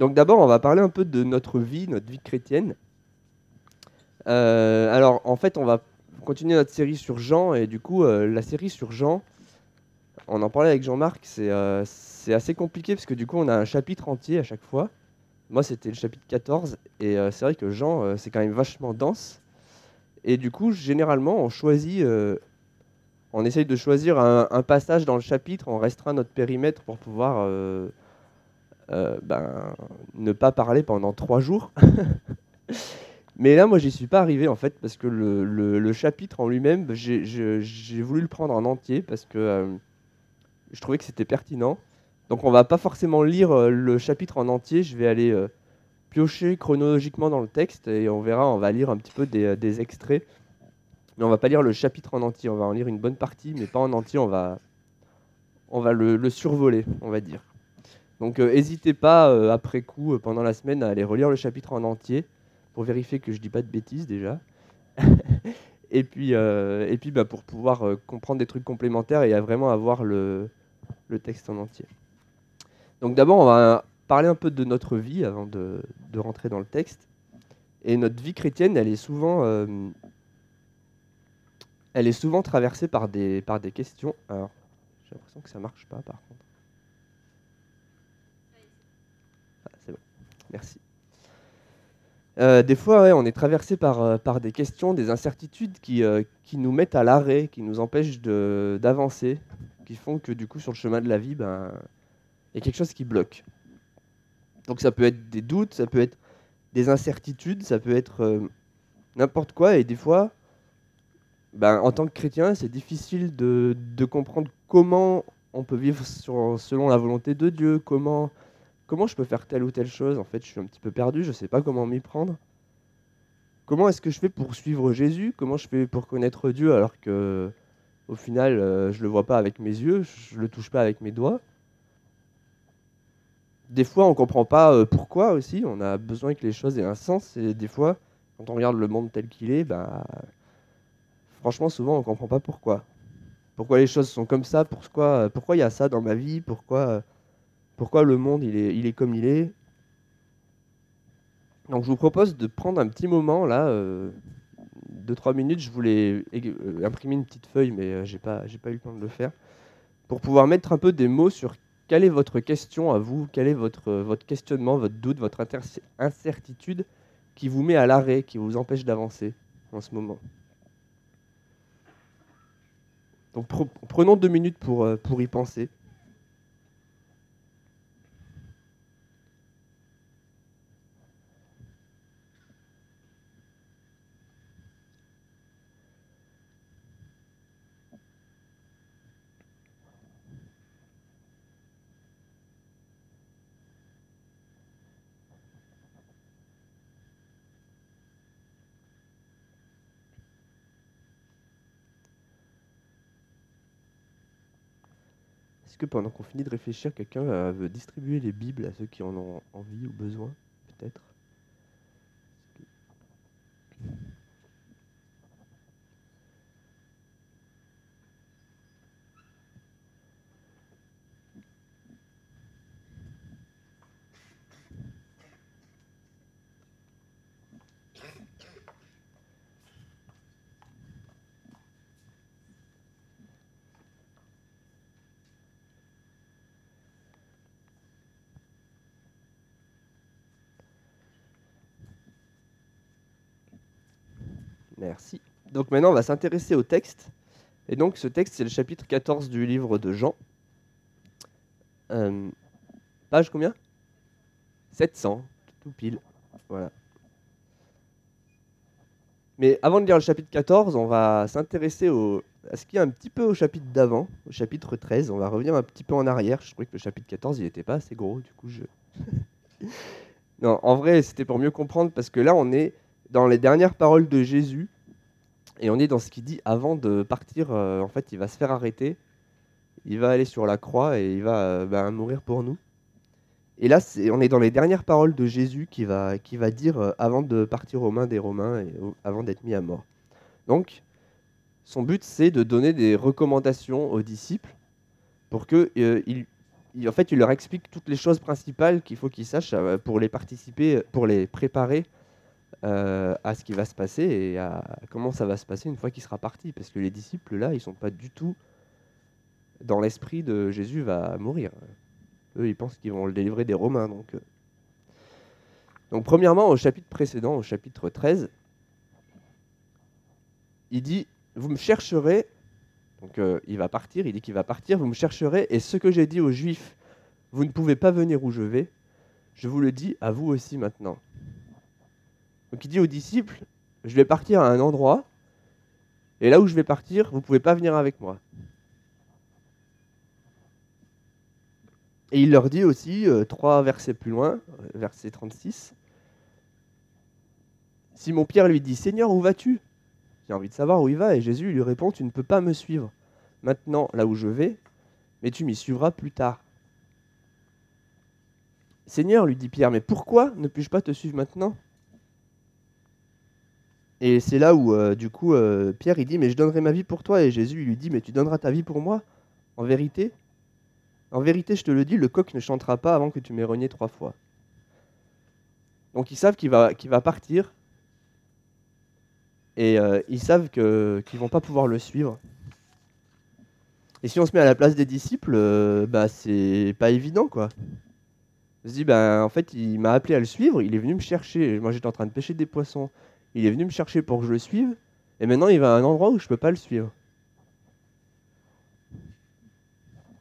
Donc d'abord, on va parler un peu de notre vie, notre vie chrétienne. Euh, alors en fait, on va continuer notre série sur Jean, et du coup, euh, la série sur Jean, on en parlait avec Jean-Marc, c'est euh, c'est assez compliqué parce que du coup, on a un chapitre entier à chaque fois. Moi, c'était le chapitre 14, et c'est vrai que Jean, c'est quand même vachement dense. Et du coup, généralement, on choisit, on essaye de choisir un, passage dans le chapitre, on restreint notre périmètre pour pouvoir ben, ne pas parler pendant trois jours. Mais là, moi, j'y suis pas arrivé en fait, parce que le, chapitre en lui-même, j'ai voulu le prendre en entier parce que euh, je trouvais que c'était pertinent. Donc, on va pas forcément lire euh, le chapitre en entier, je vais aller euh, piocher chronologiquement dans le texte et on verra, on va lire un petit peu des, euh, extraits. Mais on va pas lire le chapitre en entier, on va en lire une bonne partie, mais pas en entier, on va, on va le survoler, on va dire. Donc, n'hésitez pas euh, après coup, euh, pendant la semaine, à aller relire le chapitre en entier pour vérifier que je dis pas de bêtises déjà. et puis, euh, et puis bah, pour pouvoir euh, comprendre des trucs complémentaires et à vraiment avoir le, texte en entier. Donc d'abord, on va parler un peu de notre vie avant de, rentrer dans le texte. Et notre vie chrétienne, elle est souvent, euh, traversée par des, questions. Alors, j'ai l'impression que ça marche pas par contre. Ah, c'est bon, merci. Euh, des fois, on est traversé par, euh, par des questions, des incertitudes qui, euh, qui nous mettent à l'arrêt, qui nous empêchent d'avancer, qui font que du coup, sur le chemin de la vie, ben, il y a quelque chose qui bloque. Donc ça peut être des doutes, ça peut être des incertitudes, ça peut être n'importe quoi. Et des fois, ben, en tant que chrétien, c'est difficile de, de comprendre comment on peut vivre selon la volonté de Dieu, comment, comment je peux faire telle ou telle chose. En fait, je suis un petit peu perdu, je ne sais pas comment m'y prendre. Comment est-ce que je fais pour suivre Jésus? Comment je fais pour connaître Dieu alors que, au final, euh, je ne le vois pas avec mes yeux, je ne le touche pas avec mes doigts? Des fois, on ne comprend pas euh, pourquoi aussi. On a besoin que les choses aient un sens. Et des fois, quand on regarde le monde tel qu'il est, bah, franchement, souvent, on ne comprend pas pourquoi. Pourquoi les choses sont comme ça? Pourquoi pourquoi il y a ça dans ma vie? Pourquoi, pourquoi le monde il est, il est comme il est Donc, je vous propose de prendre un petit moment là, euh, deux trois minutes. Je voulais euh, imprimer une petite feuille, mais euh, j'ai pas, pas eu le temps de le faire, pour pouvoir mettre un peu des mots sur quelle est votre question à vous, quel est votre, votre questionnement, votre doute, votre incertitude qui vous met à l'arrêt, qui vous empêche d'avancer en ce moment. Donc pre- prenons deux minutes pour, euh, pour y penser. Pendant qu'on finit de réfléchir, quelqu'un euh, veut distribuer les Bibles à ceux qui en ont envie ou besoin, peut-être? Merci. Donc maintenant, on va s'intéresser au texte. Et donc, ce texte, c'est le chapitre 14 du livre de Jean. Euh, page combien? 700, tout pile. Voilà. Mais avant de lire le chapitre 14, on va s'intéresser à ce qu'il y a un petit peu au chapitre d'avant, au chapitre 13. On va revenir un petit peu en arrière. Je trouvais que le chapitre 14, il n'était pas assez gros, du coup, je... non, en vrai, c'était pour mieux comprendre, parce que là, on est dans les dernières paroles de Jésus, et on est dans ce qu'il dit avant de partir. euh, en fait, il va se faire arrêter, il va aller sur la croix et il va euh, ben, mourir pour nous. Et là, on est dans les dernières paroles de Jésus qui va, qui va dire euh, avant de partir aux mains des Romains et avant d'être mis à mort. Donc, son but, c'est de donner des recommandations aux disciples pour qu'ils en fait, il leur explique toutes les choses principales qu'il faut qu'ils sachent pour les participer, pour les préparer euh, à ce qui va se passer et à comment ça va se passer une fois qu'il sera parti. Parce que les disciples, là, ils sont pas du tout dans l'esprit de Jésus va mourir. Eux, ils pensent qu'ils vont le délivrer des Romains. Donc, euh. donc premièrement, au chapitre précédent, au chapitre 13, il dit, vous me chercherez donc euh, il va partir, il dit qu'il va partir, vous me chercherez, et ce que j'ai dit aux Juifs, vous ne pouvez pas venir où je vais, je vous le dis à vous aussi maintenant. Donc il dit aux disciples, je vais partir à un endroit, et là où je vais partir, vous ne pouvez pas venir avec moi. Et il leur dit aussi, euh, trois versets plus loin, euh, verset 36, Simon Pierre lui dit, Seigneur, où vas-tu? A envie de savoir où il va, et Jésus lui répond, tu ne peux pas me suivre maintenant là où je vais, mais tu m'y suivras plus tard. Seigneur, lui dit Pierre, mais pourquoi ne puis-je pas te suivre maintenant? Et c'est là où, euh, du coup, euh, Pierre, il dit, mais je donnerai ma vie pour toi. Et Jésus lui dit, mais tu donneras ta vie pour moi? En vérité? En vérité, je te le dis, le coq ne chantera pas avant que tu m'aies renié trois fois. Donc ils savent qu'il va, va partir, et euh, ils savent qu'ils ne vont pas pouvoir le suivre. Et si on se met à la place des disciples, bah c'est pas évident quoi. On se dit, ben en fait, il m'a appelé à le suivre, il est venu me chercher. Moi j'étais en train de pêcher des poissons. Il est venu me chercher pour que je le suive, et maintenant il va à un endroit où je peux pas le suivre.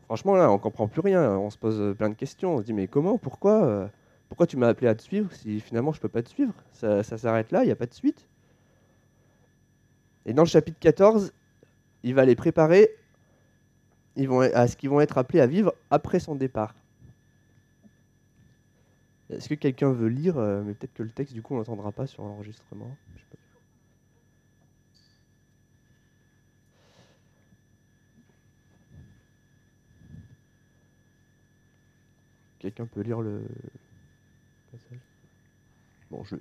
Franchement là, on comprend plus rien, on se pose plein de questions. On se dit, mais comment, pourquoi, euh, pourquoi tu m'as appelé à te suivre si finalement je peux pas te suivre? Ça, s'arrête là, il n'y a pas de suite. Et dans le chapitre 14, il va les préparer ils à ce qu'ils vont être appelés à vivre après son départ. Est-ce que quelqu'un veut lire euh, Mais peut-être que le texte, du coup, on n'entendra pas sur l'enregistrement. Quelqu'un peut lire le passage? Bon, je.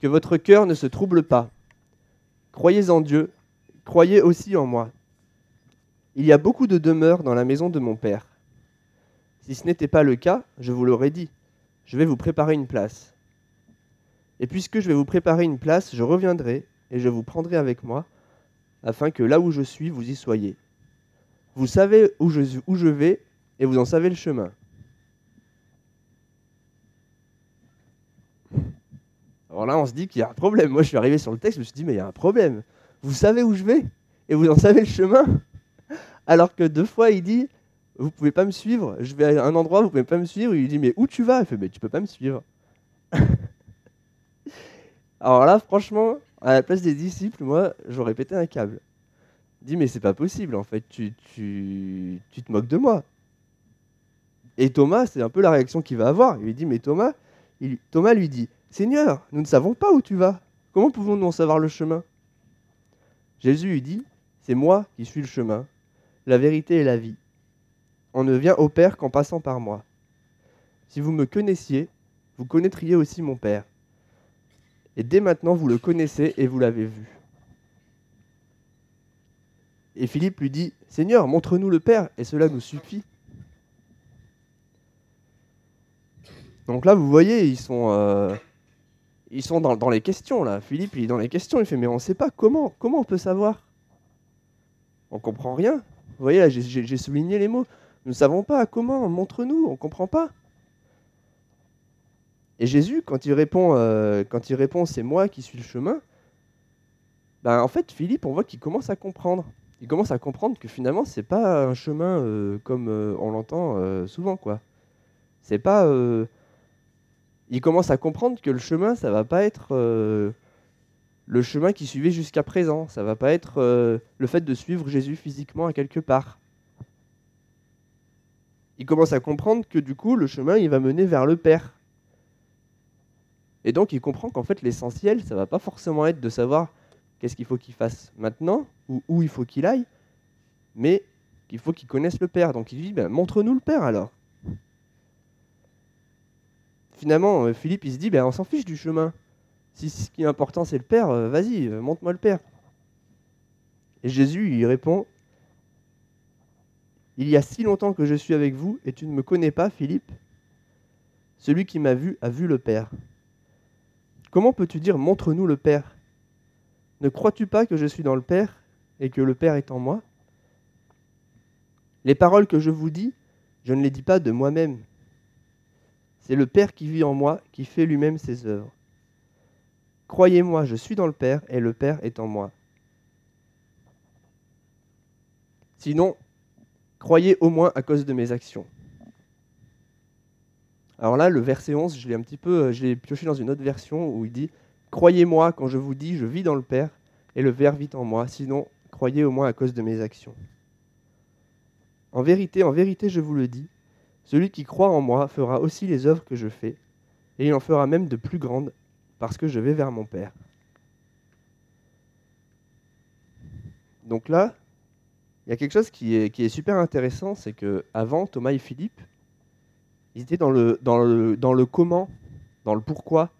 Que votre cœur ne se trouble pas. Croyez en Dieu, croyez aussi en moi. Il y a beaucoup de demeures dans la maison de mon Père. Si ce n'était pas le cas, je vous l'aurais dit, je vais vous préparer une place. Et puisque je vais vous préparer une place, je reviendrai et je vous prendrai avec moi, afin que là où je suis, vous y soyez. Vous savez où je, où je vais et vous en savez le chemin. Alors là, on se dit qu'il y a un problème. Moi, je suis arrivé sur le texte, je me suis dit, mais il y a un problème. Vous savez où je vais et vous en savez le chemin. Alors que deux fois, il dit, vous pouvez pas me suivre. Je vais à un endroit, vous pouvez pas me suivre. Il dit, mais où tu vas? Il fait, mais tu peux pas me suivre. Alors là, franchement, à la place des disciples, moi, j'aurais pété un câble. Il dit, mais c'est pas possible, en fait, tu, tu, tu te moques de moi. Et Thomas, c'est un peu la réaction qu'il va avoir. Il lui dit, mais Thomas, Thomas lui dit, Seigneur, nous ne savons pas où tu vas. Comment pouvons-nous en savoir le chemin? Jésus lui dit, C'est moi qui suis le chemin, la vérité et la vie. On ne vient au Père qu'en passant par moi. Si vous me connaissiez, vous connaîtriez aussi mon Père. Et dès maintenant, vous le connaissez et vous l'avez vu. Et Philippe lui dit, Seigneur, montre-nous le Père, et cela nous suffit. Donc là, vous voyez, ils sont... Euh, ils sont dans, les questions là. Philippe, il est dans les questions. Il fait mais on ne sait pas comment. Comment on peut savoir? On comprend rien. Vous voyez là, j'ai souligné les mots. Nous ne savons pas comment. Montre-nous. On comprend pas. Et Jésus, quand il répond, euh, quand il répond, c'est moi qui suis le chemin. Ben, en fait, Philippe, on voit qu'il commence à comprendre. Il commence à comprendre que finalement, c'est pas un chemin euh, comme euh, on l'entend souvent, quoi. C'est pas il commence à comprendre que le chemin, ça va pas être le chemin qui suivait jusqu'à présent. Ça va pas être le fait de suivre Jésus physiquement à quelque part. Il commence à comprendre que du coup, le chemin, il va mener vers le Père. Et donc, il comprend qu'en fait, l'essentiel, ça va pas forcément être de savoir qu'est-ce qu'il faut qu'il fasse maintenant ou où il faut qu'il aille, mais qu'il faut qu'il connaisse le Père. Donc, il dit, ben, montre-nous le Père alors finalement, euh, Philippe, il se dit, ben, on s'en fiche du chemin. Si ce qui est important, c'est le Père, euh, vas-y, euh, montre-moi le Père. Et Jésus, il répond, Il y a si longtemps que je suis avec vous et tu ne me connais pas, Philippe Celui qui m'a vu a vu le Père. Comment peux-tu dire Montre-nous le Père? Ne crois-tu pas que je suis dans le Père et que le Père est en moi? Les paroles que je vous dis, je ne les dis pas de moi-même. C'est le Père qui vit en moi, qui fait lui-même ses œuvres. Croyez-moi, je suis dans le Père et le Père est en moi. Sinon, croyez au moins à cause de mes actions. Alors là, le verset 11, je l'ai un petit peu, euh, je pioché dans une autre version où il dit Croyez-moi quand je vous dis, je vis dans le Père et le Père vit en moi. Sinon, croyez au moins à cause de mes actions. En vérité, en vérité, je vous le dis, celui qui croit en moi fera aussi les œuvres que je fais, et il en fera même de plus grandes, parce que je vais vers mon Père. Donc là, il y a quelque chose qui est, super intéressant, c'est que avant Thomas et Philippe, ils étaient dans le, comment, dans le pourquoi.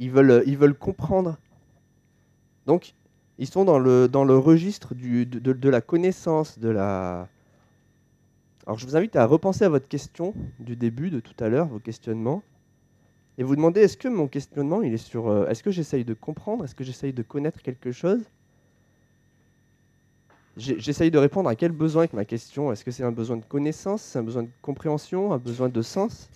Ils veulent, comprendre. Donc, ils sont dans le, registre de, la connaissance, de la... Alors, je vous invite à repenser à votre question du début, de tout à l'heure, vos questionnements, et vous demander est-ce que mon questionnement, il est sur... Euh, est-ce que j'essaye de comprendre? Est-ce que j'essaye de connaître quelque chose? J'essaye de répondre à quel besoin avec ma question. Est-ce que c'est un besoin de connaissance, un besoin de compréhension, un besoin de sens?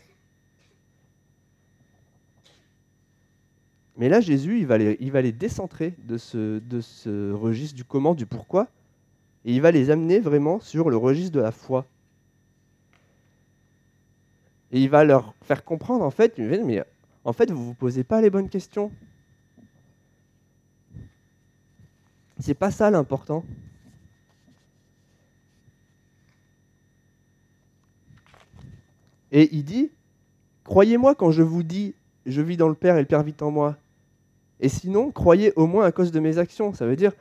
Mais là, Jésus, il va les, il va les décentrer de ce, de ce registre du comment, du pourquoi, et il va les amener vraiment sur le registre de la foi. Et il va leur faire comprendre, en fait, mais en fait, vous ne vous posez pas les bonnes questions. C'est pas ça l'important. Et il dit, croyez-moi quand je vous dis, je vis dans le Père et le Père vit en moi. Et sinon, croyez au moins à cause de mes actions. Ça veut dire,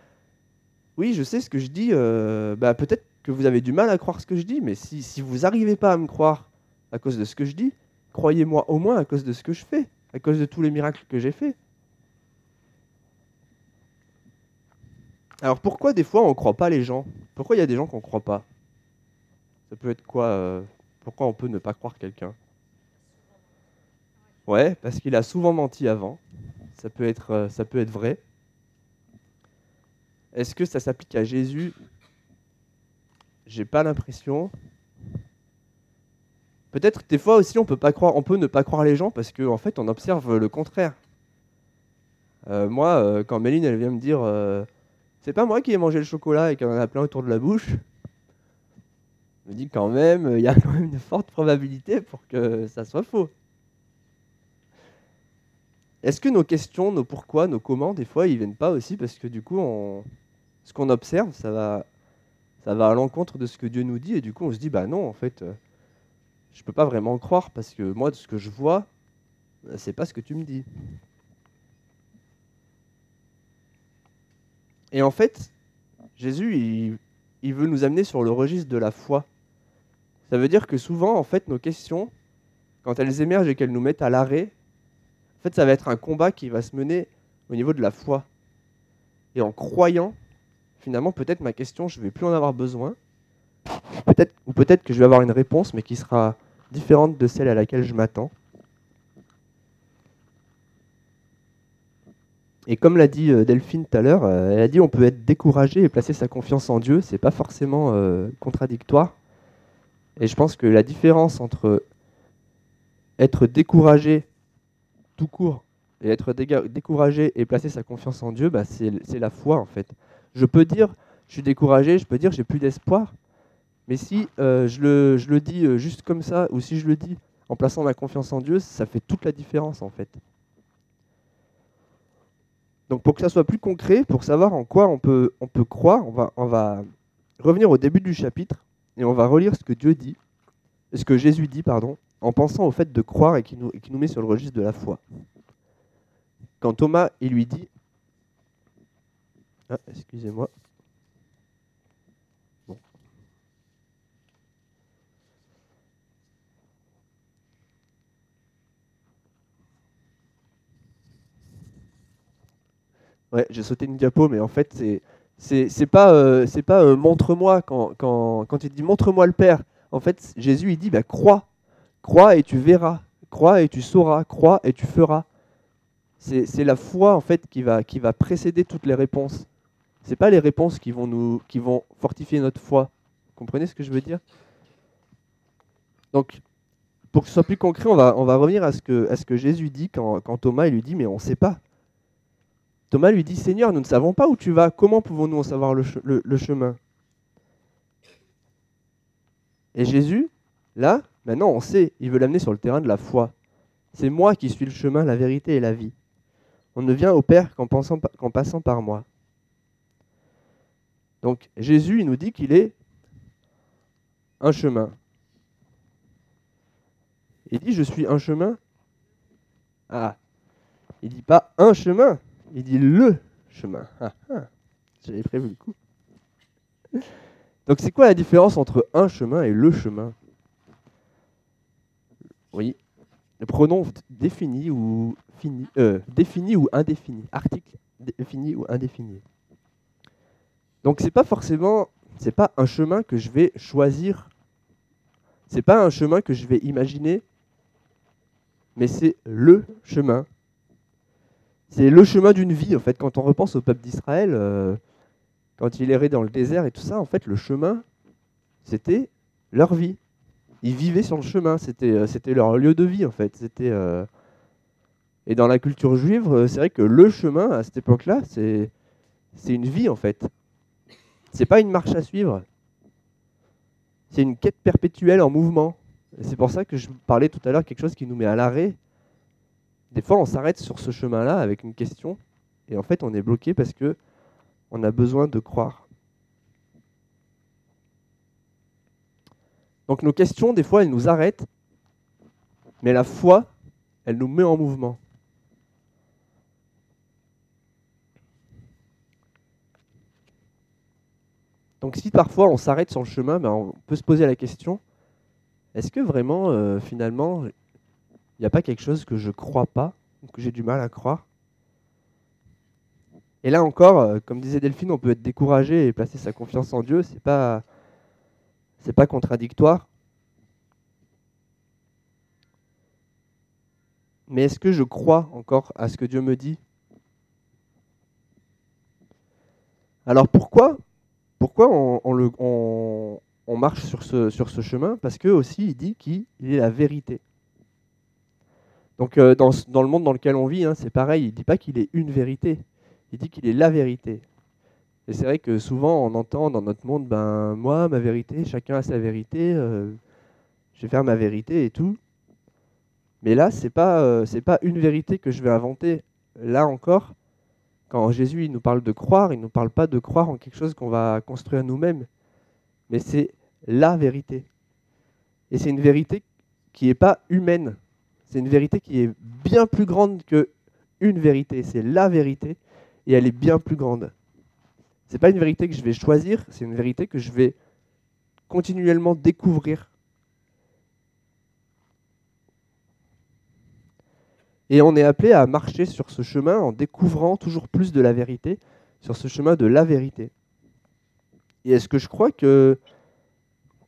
oui, je sais ce que je dis, euh, bah, peut-être que vous avez du mal à croire ce que je dis, mais si, vous n'arrivez pas à me croire à cause de ce que je dis, croyez-moi au moins à cause de ce que je fais, à cause de tous les miracles que j'ai faits. Alors pourquoi des fois on ne croit pas les gens? Pourquoi il y a des gens qu'on ne croit pas? Ça peut être quoi euh, pourquoi on peut ne pas croire quelqu'un? Ouais, parce qu'il a souvent menti avant. Ça peut être, euh, ça peut être vrai. Est-ce que ça s'applique à Jésus? J'ai pas l'impression. Peut-être des fois aussi on peut pas croire, on peut ne pas croire les gens parce qu'en en fait on observe le contraire. Euh, moi, euh, quand Méline elle vient me dire, c'est pas moi qui ai mangé le chocolat et qu'il en a plein autour de la bouche, je me dis quand même, il y a quand même une forte probabilité pour que ça soit faux. Est-ce que nos questions, nos pourquoi, nos comment, des fois, ils viennent pas aussi parce que du coup, ce qu'on observe, ça va, ça va à l'encontre de ce que Dieu nous dit et du coup, on se dit, bah non, en fait, euh, je peux pas vraiment croire parce que moi, de ce que je vois, c'est pas ce que tu me dis. Et en fait, Jésus, il veut nous amener sur le registre de la foi. Ça veut dire que souvent, en fait, nos questions, quand elles émergent et qu'elles nous mettent à l'arrêt, en fait, ça va être un combat qui va se mener au niveau de la foi. Et en croyant, finalement, peut-être ma question, je ne vais plus en avoir besoin. Peut-être, ou peut-être que je vais avoir une réponse, mais qui sera différente de celle à laquelle je m'attends. Et comme l'a dit euh, Delphine tout à l'heure, euh, elle a dit on peut être découragé et placer sa confiance en Dieu. C'est pas forcément euh, contradictoire. Et je pense que la différence entre être découragé tout court et être découragé et placer sa confiance en Dieu, bah, c'est la foi en fait. Je peux dire, je suis découragé, je peux dire, j'ai plus d'espoir. Mais si euh, je, le, je, le, dis euh, juste comme ça, ou si je le dis en plaçant ma confiance en Dieu, ça fait toute la différence en fait. Donc pour que ça soit plus concret, pour savoir en quoi on peut, on peut croire, on va, on va revenir au début du chapitre et on va relire ce que Dieu dit, ce que Jésus dit, pardon, en pensant au fait de croire et qui nous, nous met sur le registre de la foi. Quand Thomas, il lui dit, ah, excusez-moi. Bon. Ouais, j'ai sauté une diapo, mais en fait, c'est c'est pas, euh, pas euh, montre-moi quand, il dit montre-moi le Père. En fait, Jésus il dit bah, crois, crois et tu verras, crois et tu sauras, crois et tu feras. C'est la foi en fait qui va, précéder toutes les réponses. C'est pas les réponses qui vont nous, qui vont fortifier notre foi. Vous comprenez ce que je veux dire? Donc, pour que ce soit plus concret, on va, revenir à ce que, à ce que Jésus dit quand, Thomas lui dit mais on ne sait pas. Thomas lui dit, Seigneur, nous ne savons pas où tu vas, comment pouvons-nous en savoir le, chemin? Et Jésus, là, maintenant on sait, il veut l'amener sur le terrain de la foi. C'est moi qui suis le chemin, la vérité et la vie. On ne vient au Père qu'en, passant par moi. Donc Jésus, il nous dit qu'il est un chemin. Il dit, je suis un chemin. Ah, il dit pas un chemin, il dit le chemin. Ah, ah. J'avais prévu le coup. Donc c'est quoi la différence entre un chemin et le chemin? Oui, le pronom défini ou fini, euh, ou indéfini, article défini ou indéfini. Donc c'est pas forcément, c'est pas un chemin que je vais choisir. C'est pas un chemin que je vais imaginer, mais c'est le chemin c'est le chemin d'une vie, en fait. Quand on repense au peuple d'Israël, euh, quand il errait dans le désert et tout ça, en fait, le chemin, c'était leur vie. Ils vivaient sur le chemin, c'était, euh, leur lieu de vie, en fait. C'était, euh, Et dans la culture juive, c'est vrai que le chemin, à cette époque-là, c'est, c'est une vie, en fait. C'est pas une marche à suivre. C'est une quête perpétuelle en mouvement. C'est pour ça que je parlais tout à l'heure quelque chose qui nous met à l'arrêt des fois, on s'arrête sur ce chemin-là avec une question, et en fait, on est bloqué parce que on a besoin de croire. Donc nos questions, des fois, elles nous arrêtent, mais la foi, elle nous met en mouvement. Donc si parfois on s'arrête sur le chemin, ben, on peut se poser la question, est-ce que vraiment, euh, finalement, n'y a pas quelque chose que je ne crois pas, que j'ai du mal à croire. Et là encore, euh, comme disait Delphine, on peut être découragé et placer sa confiance en Dieu, c'est pas pas contradictoire. Mais est-ce que je crois encore à ce que Dieu me dit? Alors pourquoi pourquoi on, marche sur ce, sur ce chemin? Parce que aussi il dit qu'il est la vérité. Donc euh, dans, le monde dans lequel on vit, hein, c'est pareil, il ne dit pas qu'il est une vérité, il dit qu'il est la vérité. Et c'est vrai que souvent on entend dans notre monde, ben moi, ma vérité, chacun a sa vérité, euh, je vais faire ma vérité et tout. Mais là, ce n'est pas, euh, pas une vérité que je vais inventer. Là encore, quand Jésus nous parle de croire, il ne nous parle pas de croire en quelque chose qu'on va construire nous-mêmes, mais c'est la vérité. Et c'est une vérité qui n'est pas humaine. C'est une vérité qui est bien plus grande que une vérité. C'est la vérité et elle est bien plus grande. C'est pas une vérité que je vais choisir, c'est une vérité que je vais continuellement découvrir. Et on est appelé à marcher sur ce chemin en découvrant toujours plus de la vérité, sur ce chemin de la vérité. Et est-ce que je crois que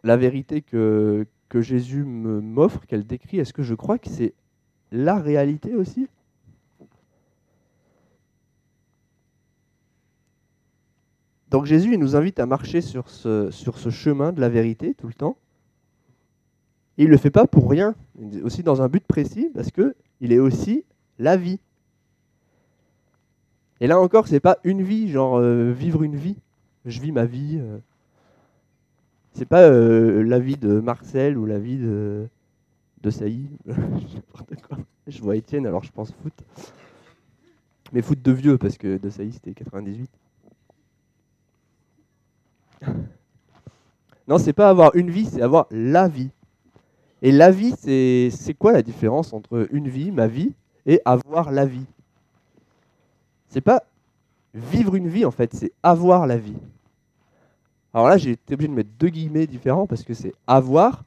la vérité que, que Jésus m'offre, qu'elle décrit, est-ce que je crois que c'est la réalité aussi? Donc Jésus il nous invite à marcher sur ce, sur ce chemin de la vérité tout le temps. il ne le fait pas pour rien, aussi dans un but précis, parce qu'il est aussi la vie. Et là encore, c'est pas une vie, genre euh, vivre une vie. Je vis ma vie. Euh, c'est pas euh, la vie de Marcel ou la vie de, de Sailly. je vois Étienne, alors je pense foot. Mais foot de vieux, parce que de Sailly c'était 98. Non, c'est pas avoir une vie, c'est avoir la vie. Et la vie, c'est quoi la différence entre une vie, ma vie, et avoir la vie? C'est pas vivre une vie en fait, c'est avoir la vie. Alors là, j'ai été obligé de mettre deux guillemets différents parce que c'est avoir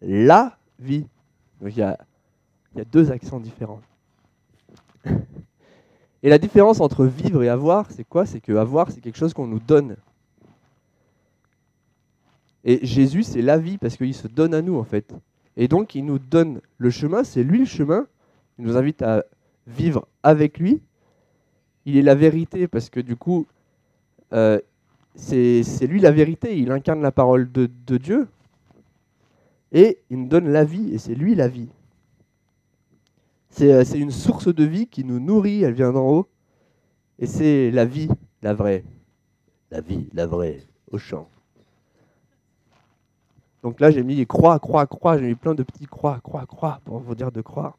la vie. Donc il y a, deux accents différents. Et la différence entre vivre et avoir, c'est quoi? C'est que avoir, c'est quelque chose qu'on nous donne. Et Jésus, c'est la vie parce qu'il se donne à nous en fait. Et donc, il nous donne le chemin, c'est lui le chemin. Il nous invite à vivre avec lui. Il est la vérité parce que du coup, euh, c'est lui la vérité. Il incarne la parole de, Dieu. Et il nous donne la vie et c'est lui la vie. Euh, c'est une source de vie qui nous nourrit, elle vient d'en haut. Et c'est la vie, la vraie. La vie, la vraie, au champ. Donc là, j'ai mis croix, croix, croix. J'ai mis plein de petits croix, croix, croix pour vous dire de croire.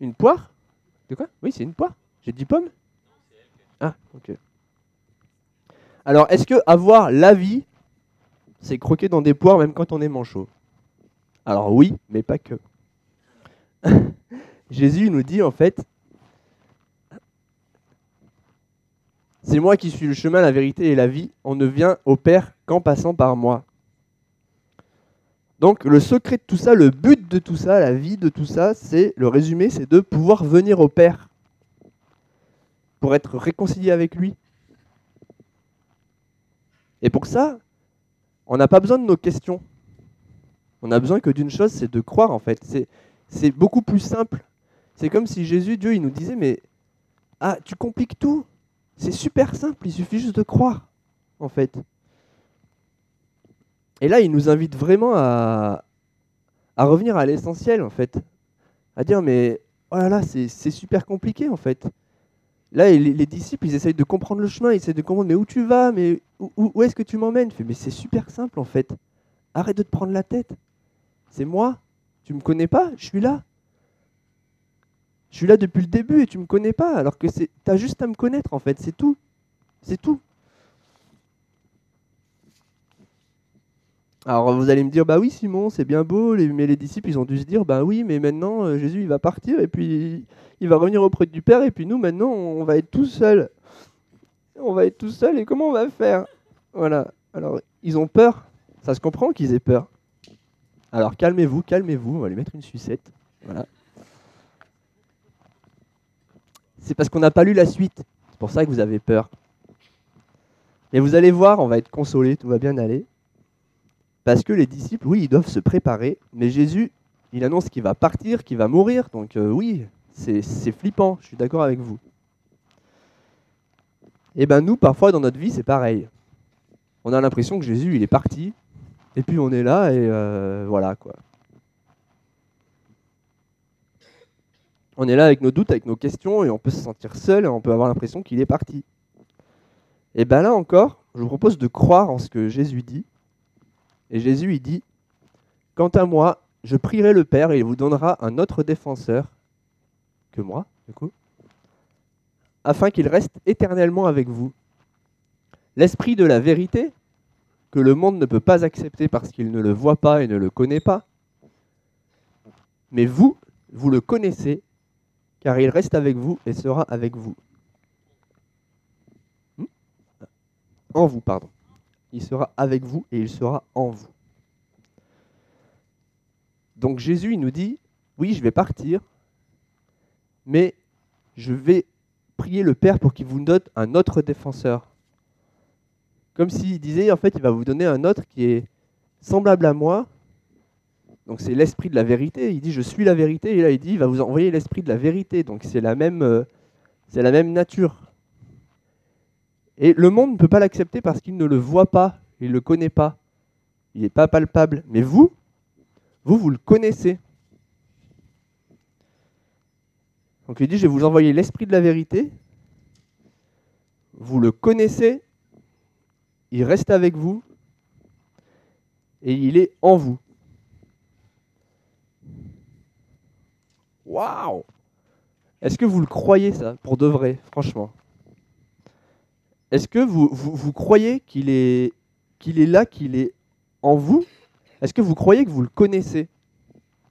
Une poire? De quoi? Oui, c'est une poire. J'ai dit pomme? Ah, ok. Alors, est-ce que avoir la vie, c'est croquer dans des poires même quand on est manchot? Alors oui, mais pas que. Jésus nous dit en fait, c'est moi qui suis le chemin, la vérité et la vie, on ne vient au Père qu'en passant par moi. Donc le secret de tout ça, le but de tout ça, la vie de tout ça, c'est le résumé, c'est de pouvoir venir au Père pour être réconcilié avec lui. Et pour ça, on n'a pas besoin de nos questions. On a besoin que d'une chose, c'est de croire en fait. C'est beaucoup plus simple. C'est comme si Jésus, Dieu, il nous disait, mais ah, tu compliques tout. C'est super simple, il suffit juste de croire, en fait. Et là, il nous invite vraiment à, revenir à l'essentiel, en fait. À dire, mais oh là là, c'est super compliqué, en fait. Là, les, disciples, ils essayent de comprendre le chemin, ils essayent de comprendre, mais où tu vas, mais où, est-ce que tu m'emmènes? Mais c'est super simple en fait. Arrête de te prendre la tête. C'est moi. Tu me connais pas? Je suis là. Je suis là depuis le début et tu me connais pas, alors que c'est, as juste à me connaître en fait, c'est tout. C'est tout. Alors vous allez me dire, bah oui Simon, c'est bien beau, mais les disciples, ils ont dû se dire, bah oui, mais maintenant euh, Jésus, il va partir et puis il va revenir auprès du Père et puis nous, maintenant, on va être tout seuls. On va être tout seuls et comment on va faire? Voilà. Alors, ils ont peur. Ça se comprend qu'ils aient peur. Alors calmez-vous, calmez-vous, on va lui mettre une sucette. Voilà. C'est parce qu'on n'a pas lu la suite. C'est pour ça que vous avez peur. Mais vous allez voir, on va être consolés, tout va bien aller. Parce que les disciples, oui, ils doivent se préparer, mais Jésus, il annonce qu'il va partir, qu'il va mourir, donc euh, oui, c'est flippant, je suis d'accord avec vous. Et eh bien nous, parfois dans notre vie, c'est pareil. On a l'impression que Jésus, il est parti, et puis on est là, et euh, voilà quoi. On est là avec nos doutes, avec nos questions, et on peut se sentir seul, et on peut avoir l'impression qu'il est parti. Et bien là encore, je vous propose de croire en ce que Jésus dit, et Jésus, il dit, Quant à moi, je prierai le Père et il vous donnera un autre défenseur que moi, du coup, afin qu'il reste éternellement avec vous. L'esprit de la vérité, que le monde ne peut pas accepter parce qu'il ne le voit pas et ne le connaît pas, mais vous, vous le connaissez, car il reste avec vous et sera avec vous. Hmm en vous, pardon il sera avec vous et il sera en vous. Donc Jésus, il nous dit, oui, je vais partir, mais je vais prier le Père pour qu'il vous donne un autre défenseur. Comme s'il disait, en fait, il va vous donner un autre qui est semblable à moi. Donc c'est l'esprit de la vérité. Il dit, je suis la vérité. Et là, il dit, il va vous envoyer l'esprit de la vérité. Donc c'est la même, euh, c'est la même nature. Et le monde ne peut pas l'accepter parce qu'il ne le voit pas, il ne le connaît pas. Il n'est pas palpable. Mais vous, vous, vous le connaissez. Donc il dit, je vais vous envoyer l'esprit de la vérité. Vous le connaissez, il reste avec vous et il est en vous. Waouh Est-ce que vous le croyez ça, pour de vrai, franchement? Est-ce que vous, croyez qu'il est, qu'il est là, qu'il est en vous? Est-ce que vous croyez que vous le connaissez?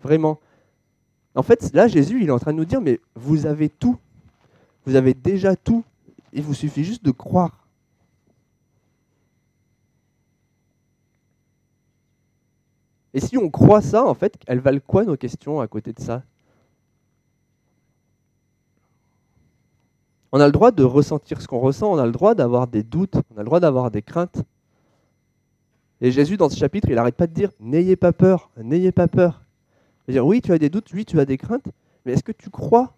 Vraiment? En fait, là, Jésus, il est en train de nous dire, mais vous avez tout. Vous avez déjà tout. Il vous suffit juste de croire. Et si on croit ça, en fait, elles valent quoi nos questions à côté de ça? On a le droit de ressentir ce qu'on ressent, on a le droit d'avoir des doutes, on a le droit d'avoir des craintes. Et Jésus, dans ce chapitre, il n'arrête pas de dire N'ayez pas peur, n'ayez pas peur. Dire Oui, tu as des doutes, oui, tu as des craintes, mais est-ce que tu crois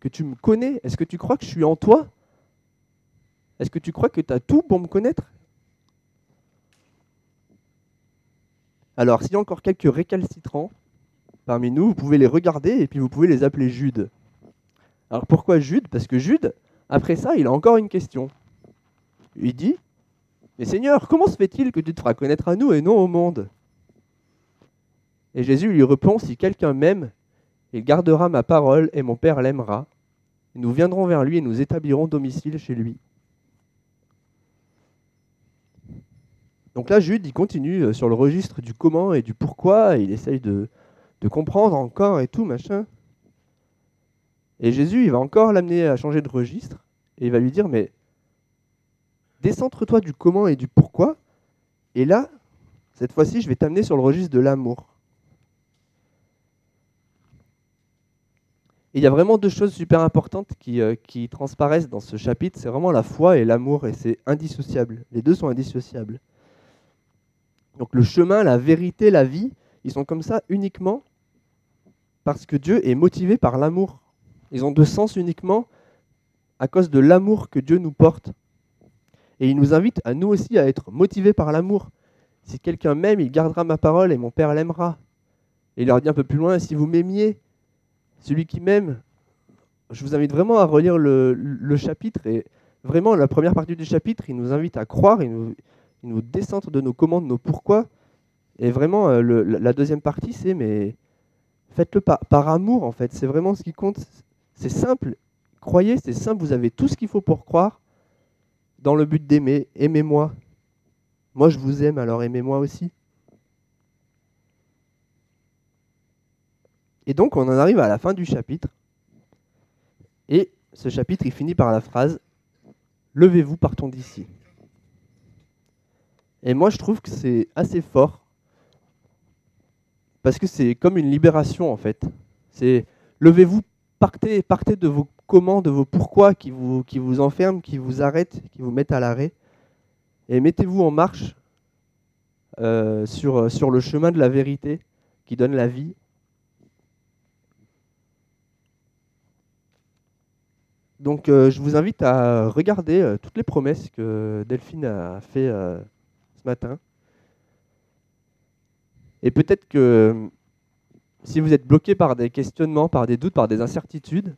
que tu me connais? Est-ce que tu crois que je suis en toi? Est-ce que tu crois que tu as tout pour me connaître? Alors, s'il y a encore quelques récalcitrants parmi nous, vous pouvez les regarder et puis vous pouvez les appeler Jude. Alors pourquoi Jude? Parce que Jude, après ça, il a encore une question. Il dit Mais Seigneur, comment se fait-il que tu te feras connaître à nous et non au monde? Et Jésus lui répond Si quelqu'un m'aime, il gardera ma parole et mon Père l'aimera. nous viendrons vers lui et nous établirons domicile chez lui. Donc là, Jude, il continue euh, sur le registre du comment et du pourquoi, il essaye de, de comprendre encore et tout, machin. Et Jésus, il va encore l'amener à changer de registre, et il va lui dire, mais décentre-toi du comment et du pourquoi, et là, cette fois-ci, je vais t'amener sur le registre de l'amour. il y a vraiment deux choses super importantes qui, euh, qui transparaissent dans ce chapitre, c'est vraiment la foi et l'amour, et c'est indissociable. Les deux sont indissociables. Donc le chemin, la vérité, la vie, ils sont comme ça uniquement parce que Dieu est motivé par l'amour. Ils ont de sens uniquement à cause de l'amour que Dieu nous porte. Et il nous invite à nous aussi à être motivés par l'amour. Si quelqu'un m'aime, il gardera ma parole et mon Père l'aimera. Et il leur dit un peu plus loin, si vous m'aimiez, celui qui m'aime, je vous invite vraiment à relire le, chapitre. Et vraiment, la première partie du chapitre, il nous invite à croire, il nous, il décentre de nos commandes, nos pourquoi. Et vraiment, euh, la deuxième partie, c'est mais faites-le par, par, amour, en fait. C'est vraiment ce qui compte. C'est simple. Croyez, c'est simple. Vous avez tout ce qu'il faut pour croire dans le but d'aimer. Aimez-moi. Moi, je vous aime, alors aimez-moi aussi. Et donc, on en arrive à la fin du chapitre. Et ce chapitre, il finit par la phrase Levez-vous, partons d'ici. Et moi, je trouve que c'est assez fort. Parce que c'est comme une libération, en fait. C'est levez-vous, partez, partez de vos comment, de vos pourquoi qui vous, enferment, qui vous arrêtent, qui vous mettent à l'arrêt. Et mettez-vous en marche euh, sur, sur le chemin de la vérité qui donne la vie. Donc euh, je vous invite à regarder euh, toutes les promesses que Delphine a fait matin. Et peut-être que si vous êtes bloqué par des questionnements, par des doutes, par des incertitudes,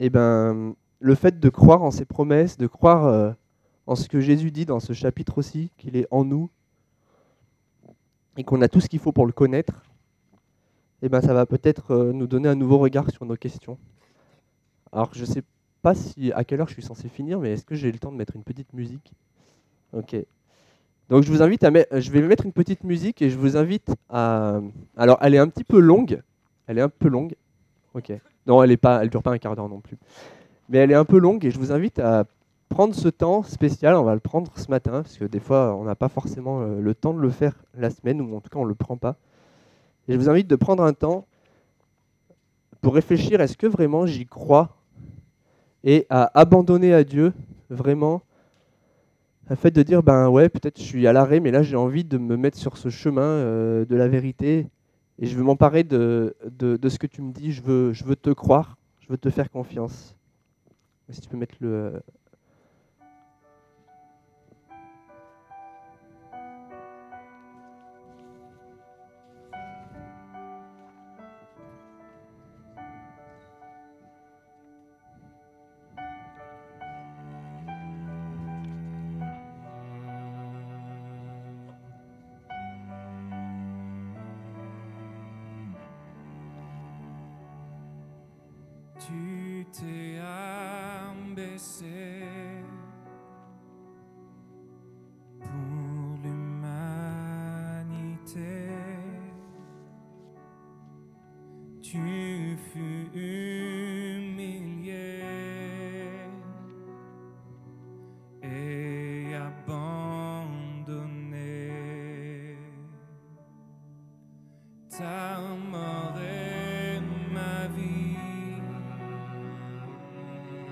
eh ben, le fait de croire en ses promesses, de croire euh, en ce que Jésus dit dans ce chapitre aussi, qu'il est en nous, et qu'on a tout ce qu'il faut pour le connaître, eh ben, ça va peut-être euh, nous donner un nouveau regard sur nos questions. Alors, je ne sais pas si, à quelle heure je suis censé finir, mais est-ce que j'ai le temps de mettre une petite musique? Ok. Donc je vous invite à mettre, je vais mettre une petite musique et je vous invite à. Alors elle est un petit peu longue. Elle est un peu longue. Ok. Non, elle est pas, elle dure pas un quart d'heure non plus. Mais elle est un peu longue et je vous invite à prendre ce temps spécial. On va le prendre ce matin parce que des fois on n'a pas forcément euh, le temps de le faire la semaine ou en tout cas on le prend pas. Et je vous invite de prendre un temps pour réfléchir est-ce que vraiment j'y crois et à abandonner à Dieu vraiment le fait de dire, ben ouais, peut-être je suis à l'arrêt, mais là j'ai envie de me mettre sur ce chemin euh, de la vérité. Et je veux m'emparer de, de, de, ce que tu me dis, je veux, je veux te croire, je veux te faire confiance. Si tu peux mettre le, tu